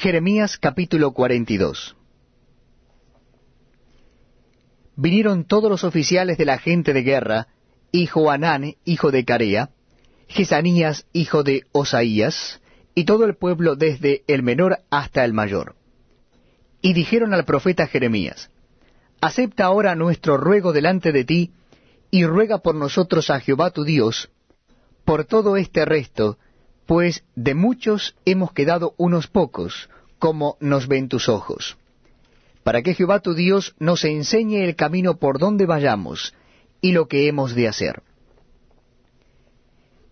Jeremías capítulo 42 Vinieron todos los oficiales de la gente de guerra, y Joanán, hijo de Carea, Jesanías, hijo de Osaías, y todo el pueblo desde el menor hasta el mayor. Y dijeron al profeta Jeremías, Acepta ahora nuestro ruego delante de ti, y ruega por nosotros a Jehová tu Dios, por todo este resto, pues de muchos hemos quedado unos pocos, como nos ven tus ojos. Para que Jehová tu Dios nos enseñe el camino por donde vayamos, y lo que hemos de hacer.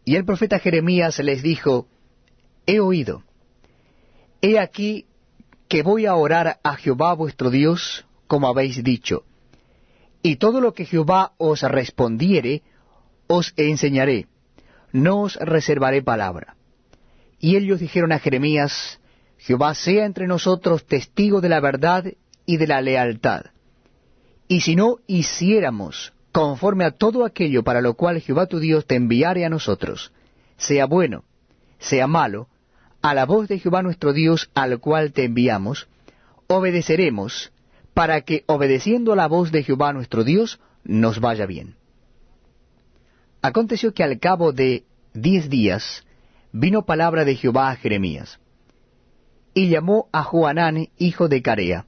Y el profeta Jeremías les dijo, He oído. He aquí que voy a orar a Jehová vuestro Dios, como habéis dicho. Y todo lo que Jehová os respondiere, os enseñaré, no os reservaré palabra. Y ellos dijeron a Jeremías, Jehová sea entre nosotros testigo de la verdad y de la lealtad. Y si no hiciéramos conforme a todo aquello para lo cual Jehová tu Dios te enviare a nosotros, sea bueno, sea malo, a la voz de Jehová nuestro Dios al cual te enviamos, obedeceremos, para que obedeciendo a la voz de Jehová nuestro Dios nos vaya bien. Aconteció que al cabo de diez días vino palabra de Jehová a Jeremías. Y llamó a Joanán, hijo de Carea,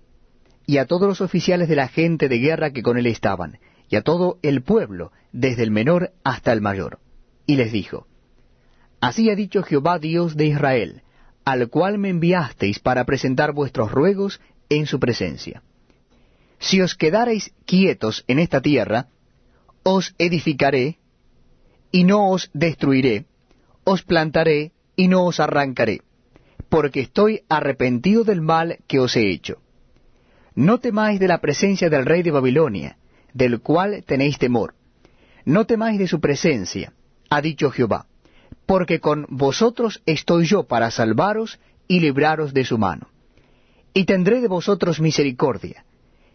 y a todos los oficiales de la gente de guerra que con él estaban, y a todo el pueblo, desde el menor hasta el mayor. Y les dijo, Así ha dicho Jehová Dios de Israel, al cual me enviasteis para presentar vuestros ruegos en su presencia. Si os quedareis quietos en esta tierra, os edificaré, y no os destruiré, os plantaré y no os arrancaré, porque estoy arrepentido del mal que os he hecho. No temáis de la presencia del rey de Babilonia, del cual tenéis temor. No temáis de su presencia, ha dicho Jehová, porque con vosotros estoy yo para salvaros y libraros de su mano. Y tendré de vosotros misericordia,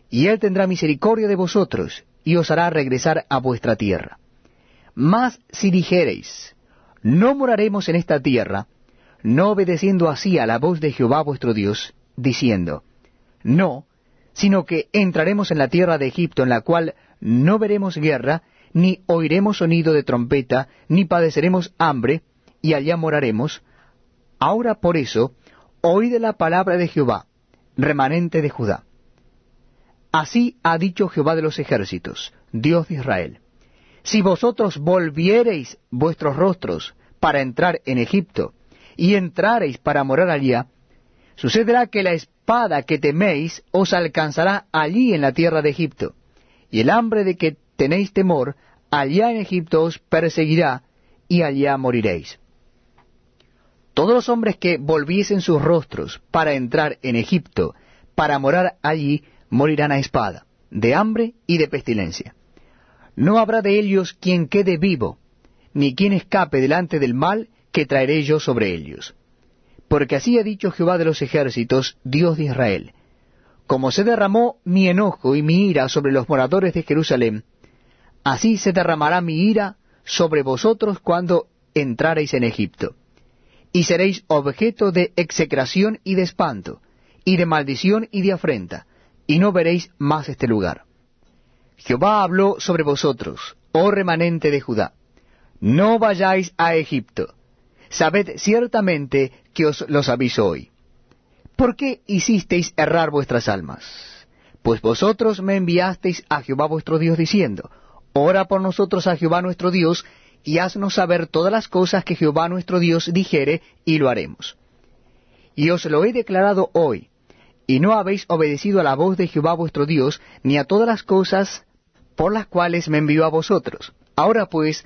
y él tendrá misericordia de vosotros, y os hará regresar a vuestra tierra. Mas si dijereis, no moraremos en esta tierra, no obedeciendo así a la voz de Jehová vuestro Dios, diciendo, no, sino que entraremos en la tierra de Egipto, en la cual no veremos guerra, ni oiremos sonido de trompeta, ni padeceremos hambre, y allá moraremos. Ahora por eso, oíd la palabra de Jehová, remanente de Judá. Así ha dicho Jehová de los ejércitos, Dios de Israel si vosotros volviereis vuestros rostros para entrar en Egipto, y entrareis para morar allá, sucederá que la espada que teméis os alcanzará allí en la tierra de Egipto, y el hambre de que tenéis temor allá en Egipto os perseguirá, y allá moriréis. Todos los hombres que volviesen sus rostros para entrar en Egipto, para morar allí, morirán a espada, de hambre y de pestilencia no habrá de ellos quien quede vivo, ni quien escape delante del mal que traeré yo sobre ellos. Porque así ha dicho Jehová de los ejércitos, Dios de Israel, como se derramó mi enojo y mi ira sobre los moradores de Jerusalén, así se derramará mi ira sobre vosotros cuando entrareis en Egipto. Y seréis objeto de execración y de espanto, y de maldición y de afrenta, y no veréis más este lugar. Jehová habló sobre vosotros, oh remanente de Judá. No vayáis a Egipto. Sabed ciertamente que os los aviso hoy. ¿Por qué hicisteis errar vuestras almas? Pues vosotros me enviasteis a Jehová vuestro Dios diciendo, Ora por nosotros a Jehová nuestro Dios, y haznos saber todas las cosas que Jehová nuestro Dios dijere, y lo haremos. Y os lo he declarado hoy, y no habéis obedecido a la voz de Jehová vuestro Dios, ni a todas las cosas por las cuales me envió a vosotros. Ahora pues,